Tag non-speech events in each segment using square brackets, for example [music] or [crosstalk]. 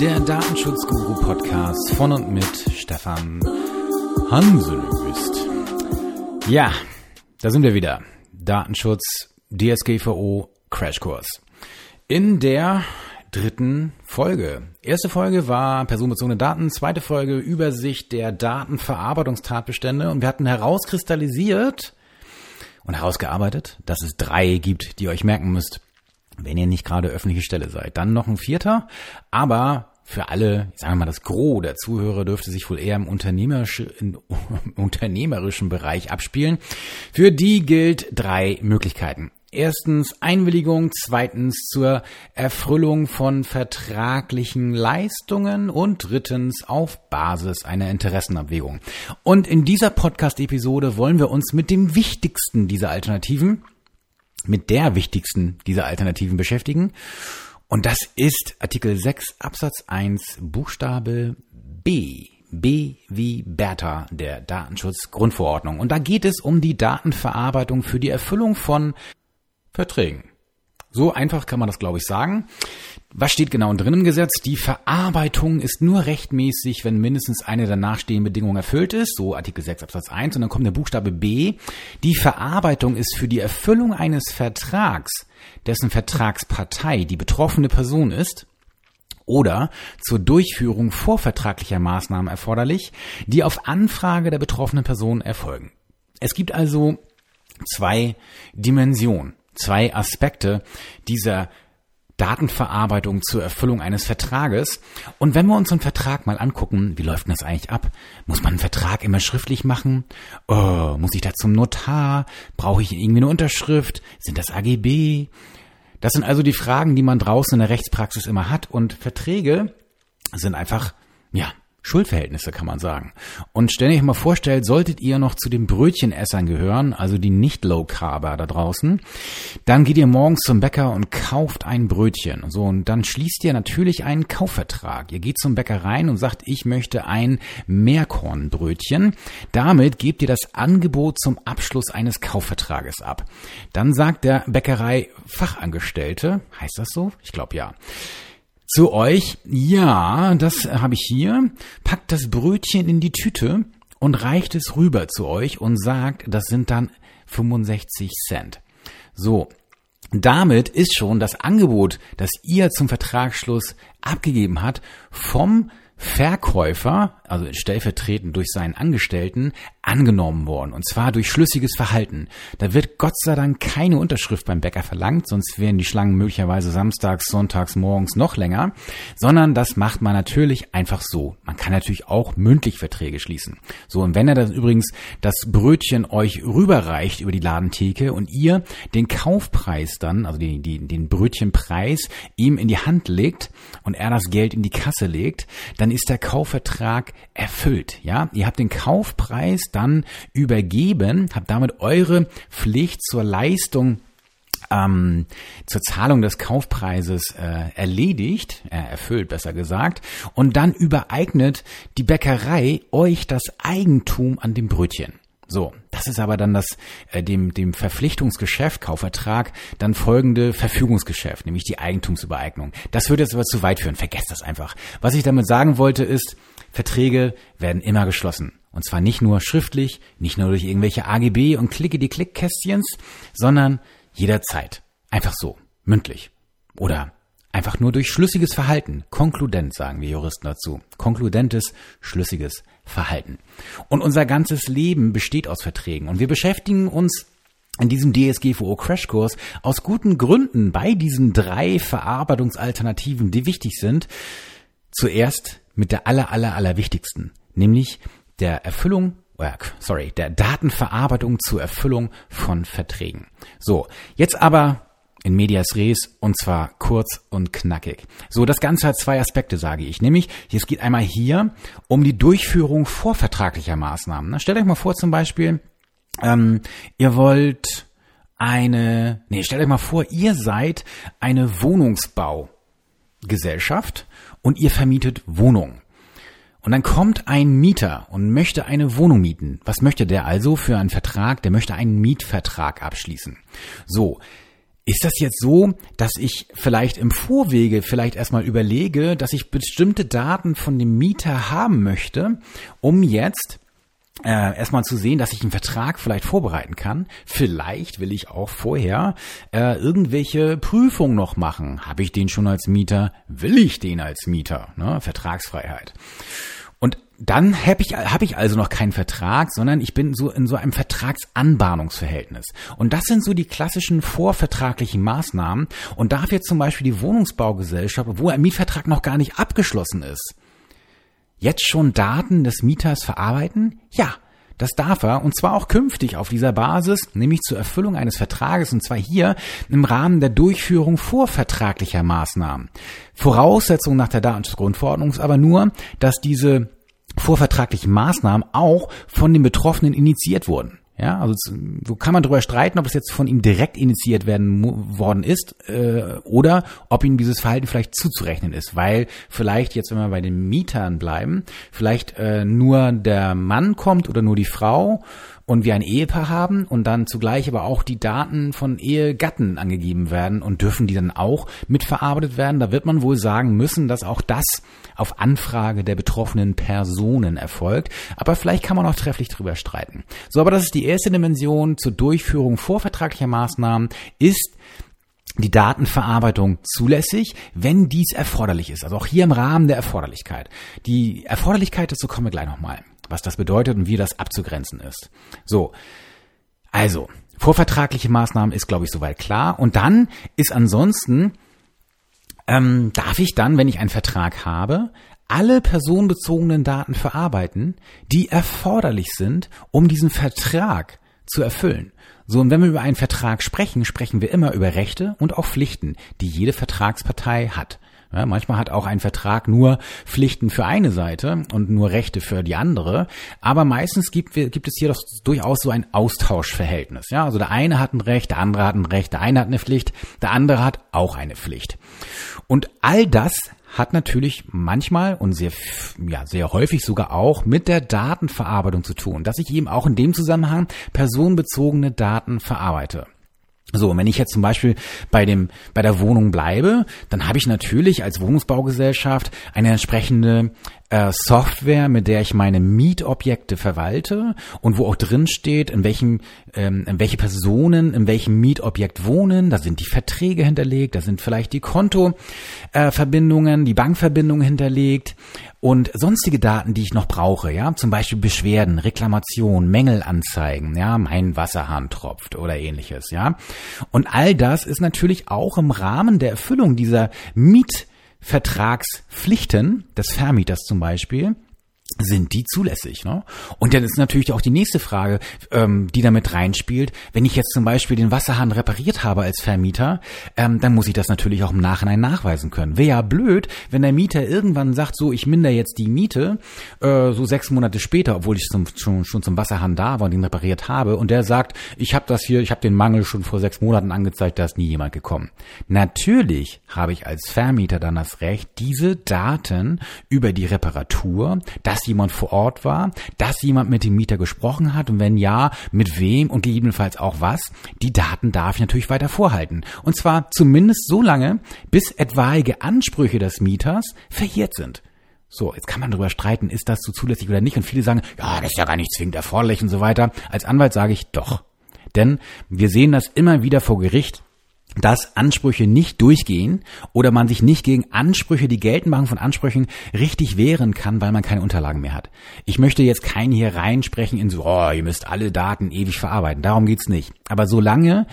der Datenschutzguru-Podcast von und mit Stefan Hanselöst. Ja, da sind wir wieder. Datenschutz, DSGVO, Crashkurs. In der dritten Folge. Erste Folge war personenbezogene Daten, zweite Folge Übersicht der Datenverarbeitungstatbestände und wir hatten herauskristallisiert und herausgearbeitet, dass es drei gibt, die ihr euch merken müsst wenn ihr nicht gerade öffentliche Stelle seid. Dann noch ein vierter, aber für alle, sagen wir mal, das Gros der Zuhörer dürfte sich wohl eher im, unternehmerisch, im [laughs] unternehmerischen Bereich abspielen. Für die gilt drei Möglichkeiten. Erstens Einwilligung, zweitens zur Erfüllung von vertraglichen Leistungen und drittens auf Basis einer Interessenabwägung. Und in dieser Podcast-Episode wollen wir uns mit dem wichtigsten dieser Alternativen mit der wichtigsten dieser Alternativen beschäftigen. Und das ist Artikel 6 Absatz 1 Buchstabe B. B wie Bertha der Datenschutzgrundverordnung. Und da geht es um die Datenverarbeitung für die Erfüllung von Verträgen. So einfach kann man das, glaube ich, sagen. Was steht genau drin im Gesetz? Die Verarbeitung ist nur rechtmäßig, wenn mindestens eine der nachstehenden Bedingungen erfüllt ist, so Artikel 6 Absatz 1, und dann kommt der Buchstabe B. Die Verarbeitung ist für die Erfüllung eines Vertrags, dessen Vertragspartei die betroffene Person ist, oder zur Durchführung vorvertraglicher Maßnahmen erforderlich, die auf Anfrage der betroffenen Person erfolgen. Es gibt also zwei Dimensionen zwei Aspekte dieser Datenverarbeitung zur Erfüllung eines Vertrages. Und wenn wir uns einen Vertrag mal angucken, wie läuft denn das eigentlich ab? Muss man einen Vertrag immer schriftlich machen? Oh, muss ich da zum Notar? Brauche ich irgendwie eine Unterschrift? Sind das AGB? Das sind also die Fragen, die man draußen in der Rechtspraxis immer hat. Und Verträge sind einfach, ja, Schuldverhältnisse kann man sagen. Und stell euch mal vorstellt, solltet ihr noch zu den Brötchenessern gehören, also die nicht Low Carber da draußen, dann geht ihr morgens zum Bäcker und kauft ein Brötchen. So, und dann schließt ihr natürlich einen Kaufvertrag. Ihr geht zum Bäcker rein und sagt, ich möchte ein Meerkornbrötchen. Damit gebt ihr das Angebot zum Abschluss eines Kaufvertrages ab. Dann sagt der Bäckerei Fachangestellte, heißt das so? Ich glaube ja zu euch, ja, das habe ich hier, packt das Brötchen in die Tüte und reicht es rüber zu euch und sagt, das sind dann 65 Cent. So, damit ist schon das Angebot, das ihr zum Vertragsschluss abgegeben hat, vom Verkäufer, also stellvertretend durch seinen Angestellten, angenommen worden. Und zwar durch schlüssiges Verhalten. Da wird Gott sei Dank keine Unterschrift beim Bäcker verlangt, sonst wären die Schlangen möglicherweise samstags, sonntags, morgens noch länger. Sondern das macht man natürlich einfach so. Man kann natürlich auch mündlich Verträge schließen. So, und wenn er das übrigens das Brötchen euch rüberreicht über die Ladentheke und ihr den Kaufpreis dann, also die, die, den Brötchenpreis ihm in die Hand legt und er das Geld in die Kasse legt, dann dann ist der Kaufvertrag erfüllt. Ja, ihr habt den Kaufpreis dann übergeben, habt damit eure Pflicht zur Leistung ähm, zur Zahlung des Kaufpreises äh, erledigt, äh, erfüllt besser gesagt, und dann übereignet die Bäckerei euch das Eigentum an dem Brötchen. So, das ist aber dann das äh, dem dem Verpflichtungsgeschäft Kaufvertrag dann folgende Verfügungsgeschäft, nämlich die Eigentumsübereignung. Das würde jetzt aber zu weit führen. Vergesst das einfach. Was ich damit sagen wollte ist, Verträge werden immer geschlossen. Und zwar nicht nur schriftlich, nicht nur durch irgendwelche AGB und Klicke die Klickkästchens, sondern jederzeit. Einfach so, mündlich. Oder einfach nur durch schlüssiges Verhalten. Konkludent sagen wir Juristen dazu. Konkludentes, schlüssiges Verhalten. Und unser ganzes Leben besteht aus Verträgen. Und wir beschäftigen uns in diesem DSGVO Crashkurs aus guten Gründen bei diesen drei Verarbeitungsalternativen, die wichtig sind. Zuerst mit der aller, aller, aller wichtigsten, nämlich der Erfüllung sorry, der Datenverarbeitung zur Erfüllung von Verträgen. So, jetzt aber in medias res und zwar kurz und knackig. So, das Ganze hat zwei Aspekte, sage ich. Nämlich, es geht einmal hier um die Durchführung vorvertraglicher Maßnahmen. stellt euch mal vor, zum Beispiel, ähm, ihr wollt eine, nee, stellt euch mal vor, ihr seid eine Wohnungsbaugesellschaft und ihr vermietet Wohnungen. Und dann kommt ein Mieter und möchte eine Wohnung mieten. Was möchte der also für einen Vertrag? Der möchte einen Mietvertrag abschließen. So, ist das jetzt so, dass ich vielleicht im Vorwege vielleicht erstmal überlege, dass ich bestimmte Daten von dem Mieter haben möchte, um jetzt äh, erstmal zu sehen, dass ich einen Vertrag vielleicht vorbereiten kann. Vielleicht will ich auch vorher äh, irgendwelche Prüfungen noch machen. Habe ich den schon als Mieter? Will ich den als Mieter? Ne? Vertragsfreiheit. Und dann habe ich, hab ich also noch keinen Vertrag, sondern ich bin so in so einem Vertragsanbahnungsverhältnis. Und das sind so die klassischen vorvertraglichen Maßnahmen. Und jetzt zum Beispiel die Wohnungsbaugesellschaft, wo ein Mietvertrag noch gar nicht abgeschlossen ist, jetzt schon Daten des Mieters verarbeiten? Ja, das darf er und zwar auch künftig auf dieser Basis, nämlich zur Erfüllung eines Vertrages und zwar hier im Rahmen der Durchführung vorvertraglicher Maßnahmen. Voraussetzung nach der Datenschutzgrundverordnung ist aber nur, dass diese vorvertraglichen Maßnahmen auch von den Betroffenen initiiert wurden. Ja, also so kann man darüber streiten, ob es jetzt von ihm direkt initiiert werden worden ist äh, oder ob ihm dieses Verhalten vielleicht zuzurechnen ist, weil vielleicht jetzt, wenn wir bei den Mietern bleiben, vielleicht äh, nur der Mann kommt oder nur die Frau und wir ein Ehepaar haben und dann zugleich aber auch die Daten von Ehegatten angegeben werden und dürfen die dann auch mitverarbeitet werden. Da wird man wohl sagen müssen, dass auch das auf Anfrage der betroffenen Personen erfolgt. Aber vielleicht kann man auch trefflich drüber streiten. So, aber das ist die erste Dimension zur Durchführung vorvertraglicher Maßnahmen ist die Datenverarbeitung zulässig, wenn dies erforderlich ist. Also auch hier im Rahmen der Erforderlichkeit. Die Erforderlichkeit, dazu kommen wir gleich nochmal was das bedeutet und wie das abzugrenzen ist. So, also, vorvertragliche Maßnahmen ist, glaube ich, soweit klar. Und dann ist ansonsten, ähm, darf ich dann, wenn ich einen Vertrag habe, alle personenbezogenen Daten verarbeiten, die erforderlich sind, um diesen Vertrag zu erfüllen. So, und wenn wir über einen Vertrag sprechen, sprechen wir immer über Rechte und auch Pflichten, die jede Vertragspartei hat. Ja, manchmal hat auch ein Vertrag nur Pflichten für eine Seite und nur Rechte für die andere. Aber meistens gibt, gibt es hier doch durchaus so ein Austauschverhältnis. Ja, also der eine hat ein Recht, der andere hat ein Recht, der eine hat eine Pflicht, der andere hat auch eine Pflicht. Und all das hat natürlich manchmal und sehr, ja, sehr häufig sogar auch mit der Datenverarbeitung zu tun, dass ich eben auch in dem Zusammenhang personenbezogene Daten verarbeite. So, wenn ich jetzt zum Beispiel bei dem, bei der Wohnung bleibe, dann habe ich natürlich als Wohnungsbaugesellschaft eine entsprechende äh, Software, mit der ich meine Mietobjekte verwalte und wo auch drin steht, in welchem, ähm, in welche Personen in welchem Mietobjekt wohnen. Da sind die Verträge hinterlegt, da sind vielleicht die Kontoverbindungen, äh, die Bankverbindungen hinterlegt und sonstige Daten, die ich noch brauche, ja, zum Beispiel Beschwerden, Reklamation, Mängelanzeigen, ja, mein Wasserhahn tropft oder ähnliches, ja. Und all das ist natürlich auch im Rahmen der Erfüllung dieser Miet Vertragspflichten des Vermieters zum Beispiel sind die zulässig. Ne? Und dann ist natürlich auch die nächste Frage, ähm, die damit reinspielt. Wenn ich jetzt zum Beispiel den Wasserhahn repariert habe als Vermieter, ähm, dann muss ich das natürlich auch im Nachhinein nachweisen können. Wäre ja blöd, wenn der Mieter irgendwann sagt, so ich minder jetzt die Miete, äh, so sechs Monate später, obwohl ich zum, schon, schon zum Wasserhahn da war und ihn repariert habe, und der sagt, ich habe das hier, ich habe den Mangel schon vor sechs Monaten angezeigt, da ist nie jemand gekommen. Natürlich habe ich als Vermieter dann das Recht, diese Daten über die Reparatur, das dass jemand vor Ort war, dass jemand mit dem Mieter gesprochen hat und wenn ja, mit wem und gegebenenfalls auch was. Die Daten darf ich natürlich weiter vorhalten. Und zwar zumindest so lange, bis etwaige Ansprüche des Mieters verjährt sind. So, jetzt kann man darüber streiten, ist das so zulässig oder nicht. Und viele sagen, ja, das ist ja gar nicht zwingend erforderlich und so weiter. Als Anwalt sage ich doch. Denn wir sehen das immer wieder vor Gericht, dass Ansprüche nicht durchgehen oder man sich nicht gegen Ansprüche, die Geltendmachung von Ansprüchen richtig wehren kann, weil man keine Unterlagen mehr hat. Ich möchte jetzt keinen hier reinsprechen in so, oh, ihr müsst alle Daten ewig verarbeiten. Darum geht's nicht. Aber solange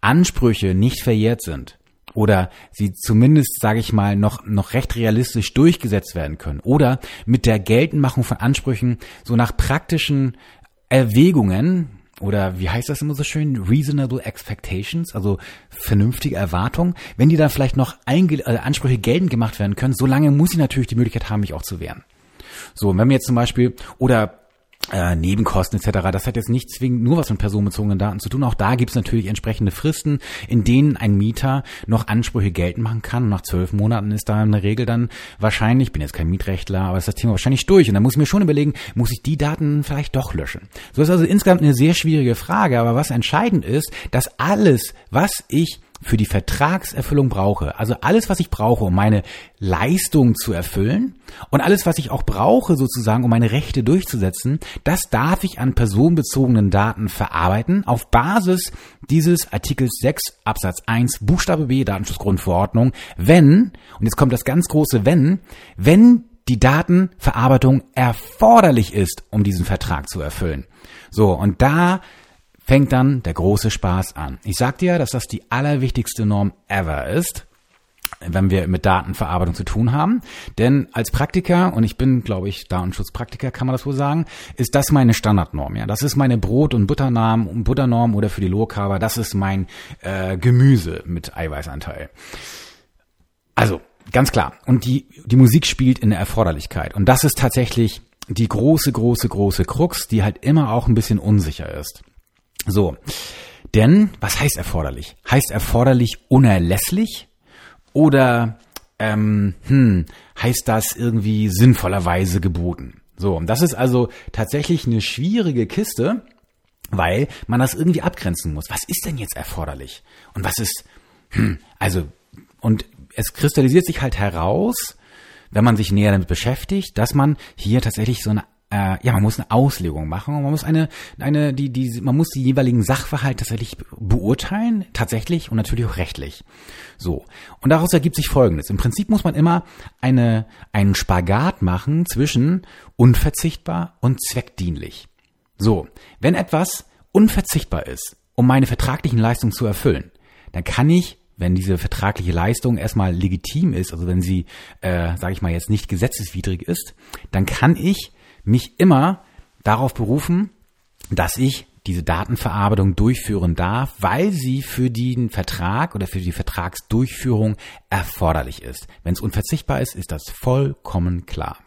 Ansprüche nicht verjährt sind, oder sie zumindest, sage ich mal, noch, noch recht realistisch durchgesetzt werden können oder mit der Geltendmachung von Ansprüchen so nach praktischen Erwägungen, oder wie heißt das immer so schön, reasonable expectations, also vernünftige Erwartungen, wenn die dann vielleicht noch Einge äh, Ansprüche geltend gemacht werden können, solange muss ich natürlich die Möglichkeit haben, mich auch zu wehren. So, wenn wir jetzt zum Beispiel, oder äh, Nebenkosten etc. Das hat jetzt nicht zwingend nur was mit personenbezogenen Daten zu tun. Auch da gibt es natürlich entsprechende Fristen, in denen ein Mieter noch Ansprüche geltend machen kann. Und nach zwölf Monaten ist da in der Regel dann wahrscheinlich, ich bin jetzt kein Mietrechtler, aber ist das Thema wahrscheinlich durch. Und dann muss ich mir schon überlegen, muss ich die Daten vielleicht doch löschen? So ist also insgesamt eine sehr schwierige Frage. Aber was entscheidend ist, dass alles, was ich für die Vertragserfüllung brauche, also alles, was ich brauche, um meine Leistung zu erfüllen und alles, was ich auch brauche, sozusagen, um meine Rechte durchzusetzen, das darf ich an personenbezogenen Daten verarbeiten auf Basis dieses Artikels 6 Absatz 1 Buchstabe B Datenschutzgrundverordnung, wenn, und jetzt kommt das ganz große Wenn, wenn die Datenverarbeitung erforderlich ist, um diesen Vertrag zu erfüllen. So, und da fängt dann der große Spaß an. Ich sagte ja, dass das die allerwichtigste Norm ever ist, wenn wir mit Datenverarbeitung zu tun haben. Denn als Praktiker, und ich bin, glaube ich, Datenschutzpraktiker, kann man das wohl sagen, ist das meine Standardnorm. Ja, Das ist meine Brot- und Butternorm, Butternorm oder für die Low-Carber, das ist mein äh, Gemüse mit Eiweißanteil. Also, ganz klar. Und die, die Musik spielt in der Erforderlichkeit. Und das ist tatsächlich die große, große, große Krux, die halt immer auch ein bisschen unsicher ist. So. Denn, was heißt erforderlich? Heißt erforderlich unerlässlich? Oder ähm, hm, heißt das irgendwie sinnvollerweise geboten? So, und das ist also tatsächlich eine schwierige Kiste, weil man das irgendwie abgrenzen muss. Was ist denn jetzt erforderlich? Und was ist, hm, also, und es kristallisiert sich halt heraus, wenn man sich näher damit beschäftigt, dass man hier tatsächlich so eine äh, ja, man muss eine Auslegung machen und man muss eine, eine, die, die, man muss die jeweiligen Sachverhalte tatsächlich beurteilen, tatsächlich und natürlich auch rechtlich. So. Und daraus ergibt sich Folgendes. Im Prinzip muss man immer eine, einen Spagat machen zwischen unverzichtbar und zweckdienlich. So. Wenn etwas unverzichtbar ist, um meine vertraglichen Leistungen zu erfüllen, dann kann ich wenn diese vertragliche Leistung erstmal legitim ist, also wenn sie, äh, sage ich mal jetzt nicht gesetzeswidrig ist, dann kann ich mich immer darauf berufen, dass ich diese Datenverarbeitung durchführen darf, weil sie für den Vertrag oder für die Vertragsdurchführung erforderlich ist. Wenn es unverzichtbar ist, ist das vollkommen klar.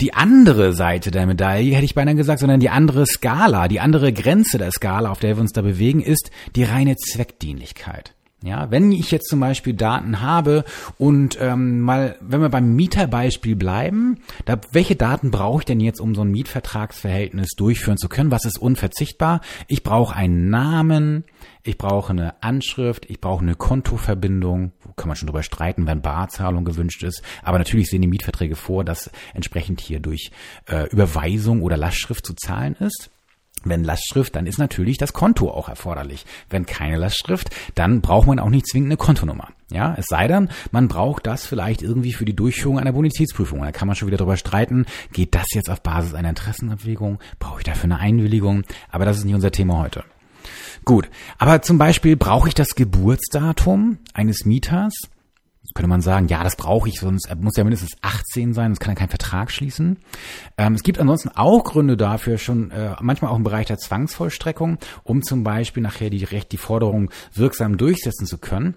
Die andere Seite der Medaille, hätte ich beinahe gesagt, sondern die andere Skala, die andere Grenze der Skala, auf der wir uns da bewegen, ist die reine Zweckdienlichkeit. Ja, wenn ich jetzt zum Beispiel Daten habe und ähm, mal, wenn wir beim Mieterbeispiel bleiben, da, welche Daten brauche ich denn jetzt, um so ein Mietvertragsverhältnis durchführen zu können? Was ist unverzichtbar? Ich brauche einen Namen, ich brauche eine Anschrift, ich brauche eine Kontoverbindung, kann man schon drüber streiten, wenn Barzahlung gewünscht ist. Aber natürlich sehen die Mietverträge vor, dass entsprechend hier durch äh, Überweisung oder Lastschrift zu zahlen ist. Wenn Lastschrift, dann ist natürlich das Konto auch erforderlich. Wenn keine Lastschrift, dann braucht man auch nicht zwingend eine Kontonummer. Ja, es sei denn, man braucht das vielleicht irgendwie für die Durchführung einer Bonitätsprüfung. Da kann man schon wieder drüber streiten, geht das jetzt auf Basis einer Interessenabwägung? Brauche ich dafür eine Einwilligung? Aber das ist nicht unser Thema heute. Gut, aber zum Beispiel brauche ich das Geburtsdatum eines Mieters? Könnte man sagen, ja, das brauche ich, sonst muss ja mindestens 18 sein, sonst kann er keinen Vertrag schließen. Ähm, es gibt ansonsten auch Gründe dafür, schon äh, manchmal auch im Bereich der Zwangsvollstreckung, um zum Beispiel nachher die Recht, die Forderung wirksam durchsetzen zu können.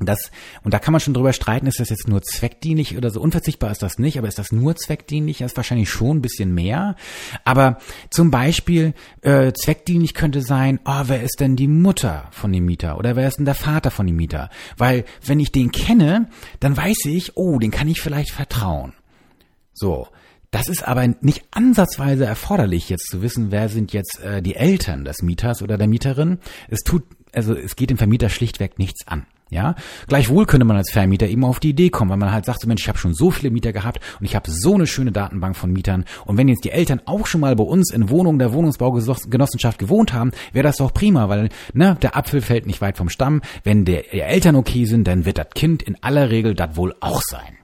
Das, und da kann man schon drüber streiten, ist das jetzt nur zweckdienlich oder so unverzichtbar ist das nicht, aber ist das nur zweckdienlich? Das ist wahrscheinlich schon ein bisschen mehr. Aber zum Beispiel, äh, zweckdienlich könnte sein, oh, wer ist denn die Mutter von dem Mieter? Oder wer ist denn der Vater von dem Mieter? Weil, wenn ich den kenne, dann weiß ich, oh, den kann ich vielleicht vertrauen. So. Das ist aber nicht ansatzweise erforderlich, jetzt zu wissen, wer sind jetzt äh, die Eltern des Mieters oder der Mieterin. Es tut, also es geht dem Vermieter schlichtweg nichts an. Ja, gleichwohl könnte man als Vermieter eben auf die Idee kommen, weil man halt sagt, so Mensch, ich habe schon so viele Mieter gehabt und ich habe so eine schöne Datenbank von Mietern und wenn jetzt die Eltern auch schon mal bei uns in Wohnungen der Wohnungsbaugenossenschaft gewohnt haben, wäre das doch prima, weil ne, der Apfel fällt nicht weit vom Stamm. Wenn der, die Eltern okay sind, dann wird das Kind in aller Regel das wohl auch sein.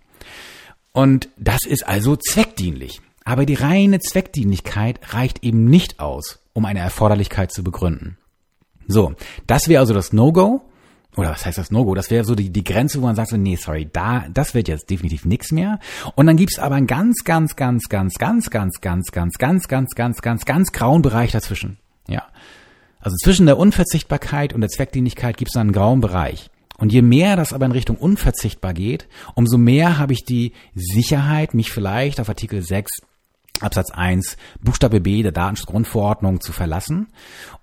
Und das ist also zweckdienlich. Aber die reine Zweckdienlichkeit reicht eben nicht aus, um eine Erforderlichkeit zu begründen. So, das wäre also das No-Go oder was heißt das No-Go? Das wäre so die, die Grenze, wo man sagt so, nee, sorry, da, das wird jetzt definitiv nichts mehr. Und dann gibt's aber einen ganz, ganz, ganz, ganz, ganz, ganz, ganz, ganz, ganz, ganz, ganz, ganz, ganz grauen Bereich dazwischen. Ja. Also zwischen der Unverzichtbarkeit und der Zweckdienlichkeit gibt's dann einen grauen Bereich. Und je mehr das aber in Richtung unverzichtbar geht, umso mehr habe ich die Sicherheit, mich vielleicht auf Artikel 6 Absatz 1 Buchstabe B der Datenschutzgrundverordnung zu verlassen.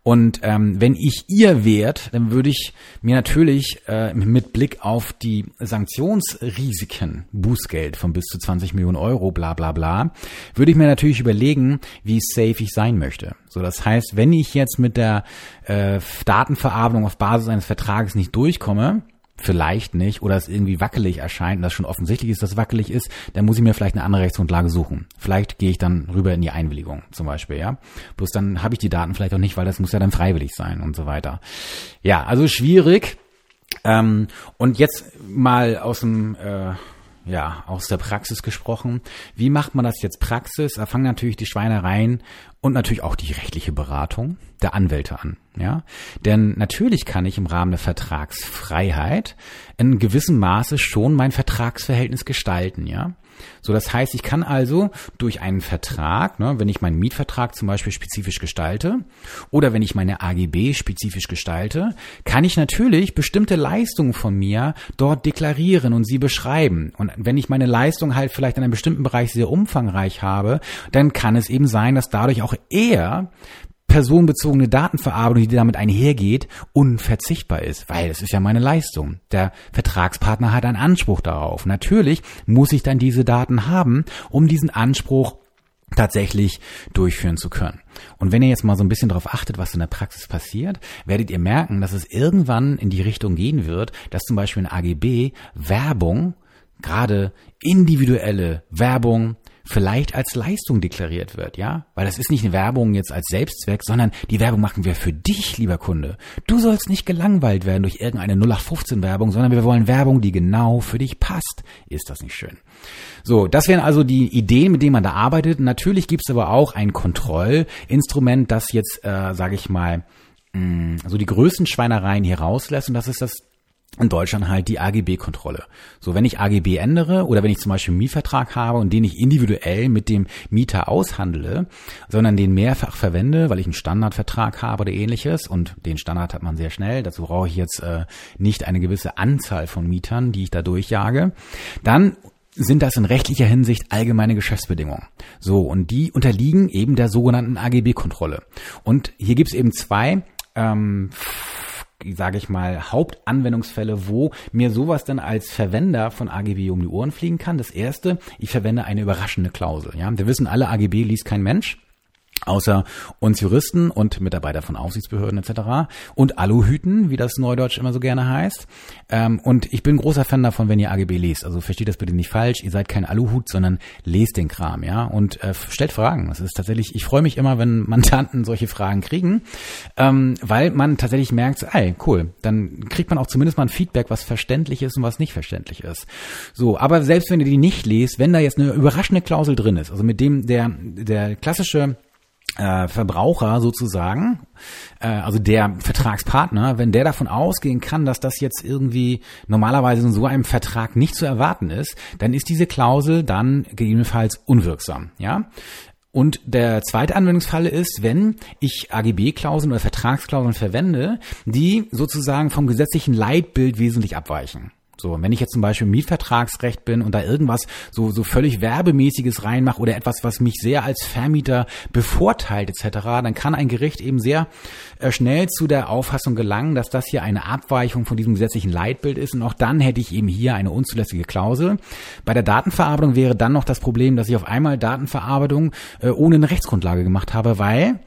Und ähm, wenn ich ihr wärt, dann würde ich mir natürlich äh, mit Blick auf die Sanktionsrisiken, Bußgeld von bis zu 20 Millionen Euro, bla bla bla, würde ich mir natürlich überlegen, wie safe ich sein möchte. So, das heißt, wenn ich jetzt mit der äh, Datenverarbeitung auf Basis eines Vertrages nicht durchkomme, vielleicht nicht oder es irgendwie wackelig erscheint und das schon offensichtlich ist, dass es wackelig ist, dann muss ich mir vielleicht eine andere Rechtsgrundlage suchen. Vielleicht gehe ich dann rüber in die Einwilligung zum Beispiel, ja. Bloß dann habe ich die Daten vielleicht auch nicht, weil das muss ja dann freiwillig sein und so weiter. Ja, also schwierig. Ähm, und jetzt mal aus dem äh, ja, aus der Praxis gesprochen. Wie macht man das jetzt Praxis? Da fangen natürlich die Schweinereien und natürlich auch die rechtliche Beratung der Anwälte an, ja? Denn natürlich kann ich im Rahmen der Vertragsfreiheit in gewissem Maße schon mein Vertragsverhältnis gestalten, ja? So, das heißt, ich kann also durch einen Vertrag, ne, wenn ich meinen Mietvertrag zum Beispiel spezifisch gestalte oder wenn ich meine AGB spezifisch gestalte, kann ich natürlich bestimmte Leistungen von mir dort deklarieren und sie beschreiben. Und wenn ich meine Leistung halt vielleicht in einem bestimmten Bereich sehr umfangreich habe, dann kann es eben sein, dass dadurch auch eher personenbezogene Datenverarbeitung, die damit einhergeht, unverzichtbar ist, weil es ist ja meine Leistung. Der Vertragspartner hat einen Anspruch darauf. Natürlich muss ich dann diese Daten haben, um diesen Anspruch tatsächlich durchführen zu können. Und wenn ihr jetzt mal so ein bisschen darauf achtet, was in der Praxis passiert, werdet ihr merken, dass es irgendwann in die Richtung gehen wird, dass zum Beispiel in AGB Werbung, gerade individuelle Werbung, vielleicht als Leistung deklariert wird, ja? Weil das ist nicht eine Werbung jetzt als Selbstzweck, sondern die Werbung machen wir für dich, lieber Kunde. Du sollst nicht gelangweilt werden durch irgendeine 0815 Werbung, sondern wir wollen Werbung, die genau für dich passt. Ist das nicht schön? So, das wären also die Ideen, mit denen man da arbeitet. Natürlich gibt's aber auch ein Kontrollinstrument, das jetzt, äh, sage ich mal, mm, so die größten Schweinereien hier rauslässt und das ist das in Deutschland halt die AGB-Kontrolle. So, wenn ich AGB ändere oder wenn ich zum Beispiel einen Mietvertrag habe und den ich individuell mit dem Mieter aushandle, sondern den mehrfach verwende, weil ich einen Standardvertrag habe oder ähnliches und den Standard hat man sehr schnell, dazu brauche ich jetzt äh, nicht eine gewisse Anzahl von Mietern, die ich da durchjage, dann sind das in rechtlicher Hinsicht allgemeine Geschäftsbedingungen. So, und die unterliegen eben der sogenannten AGB-Kontrolle. Und hier gibt es eben zwei ähm, sage ich mal, Hauptanwendungsfälle, wo mir sowas dann als Verwender von AGB um die Ohren fliegen kann. Das erste, ich verwende eine überraschende Klausel. Ja, wir wissen alle, AGB liest kein Mensch außer uns Juristen und Mitarbeiter von Aufsichtsbehörden etc. und Aluhüten, wie das Neudeutsch immer so gerne heißt. Ähm, und ich bin großer Fan davon, wenn ihr AGB lest. Also versteht das bitte nicht falsch. Ihr seid kein Aluhut, sondern lest den Kram, ja. Und äh, stellt Fragen. Das ist tatsächlich, ich freue mich immer, wenn Mandanten [laughs] solche Fragen kriegen, ähm, weil man tatsächlich merkt, ey, cool, dann kriegt man auch zumindest mal ein Feedback, was verständlich ist und was nicht verständlich ist. So, aber selbst wenn ihr die nicht lest, wenn da jetzt eine überraschende Klausel drin ist, also mit dem der, der klassische äh, Verbraucher sozusagen, äh, also der Vertragspartner, wenn der davon ausgehen kann, dass das jetzt irgendwie normalerweise in so einem Vertrag nicht zu erwarten ist, dann ist diese Klausel dann gegebenenfalls unwirksam, ja. Und der zweite Anwendungsfall ist, wenn ich AGB-Klauseln oder Vertragsklauseln verwende, die sozusagen vom gesetzlichen Leitbild wesentlich abweichen. So, wenn ich jetzt zum Beispiel Mietvertragsrecht bin und da irgendwas so, so völlig Werbemäßiges reinmache oder etwas, was mich sehr als Vermieter bevorteilt etc., dann kann ein Gericht eben sehr äh, schnell zu der Auffassung gelangen, dass das hier eine Abweichung von diesem gesetzlichen Leitbild ist und auch dann hätte ich eben hier eine unzulässige Klausel. Bei der Datenverarbeitung wäre dann noch das Problem, dass ich auf einmal Datenverarbeitung äh, ohne eine Rechtsgrundlage gemacht habe, weil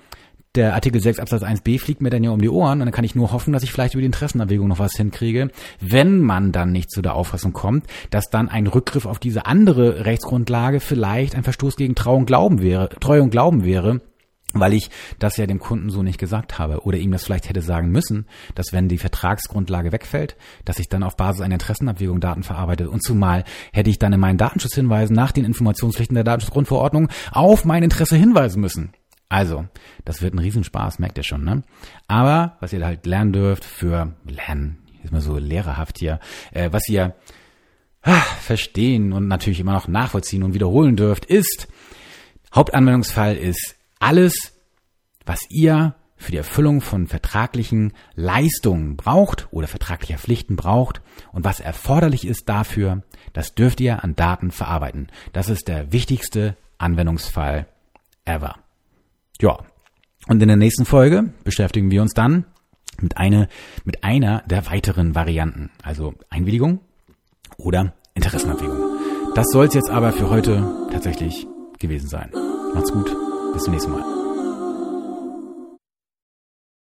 der Artikel 6 Absatz 1b fliegt mir dann ja um die Ohren und dann kann ich nur hoffen, dass ich vielleicht über die Interessenabwägung noch was hinkriege, wenn man dann nicht zu der Auffassung kommt, dass dann ein Rückgriff auf diese andere Rechtsgrundlage vielleicht ein Verstoß gegen Trau und Glauben wäre, Treu und Glauben wäre, weil ich das ja dem Kunden so nicht gesagt habe oder ihm das vielleicht hätte sagen müssen, dass wenn die Vertragsgrundlage wegfällt, dass ich dann auf Basis einer Interessenabwägung Daten verarbeite und zumal hätte ich dann in meinen Datenschutzhinweisen nach den Informationspflichten der Datenschutzgrundverordnung auf mein Interesse hinweisen müssen. Also, das wird ein Riesenspaß, merkt ihr schon, ne? Aber, was ihr halt lernen dürft für Lernen, ist mal so lehrerhaft hier, äh, was ihr ah, verstehen und natürlich immer noch nachvollziehen und wiederholen dürft, ist, Hauptanwendungsfall ist alles, was ihr für die Erfüllung von vertraglichen Leistungen braucht oder vertraglicher Pflichten braucht und was erforderlich ist dafür, das dürft ihr an Daten verarbeiten. Das ist der wichtigste Anwendungsfall ever. Ja. Und in der nächsten Folge beschäftigen wir uns dann mit einer, mit einer der weiteren Varianten. Also Einwilligung oder Interessenabwägung. Das soll es jetzt aber für heute tatsächlich gewesen sein. Macht's gut. Bis zum nächsten Mal.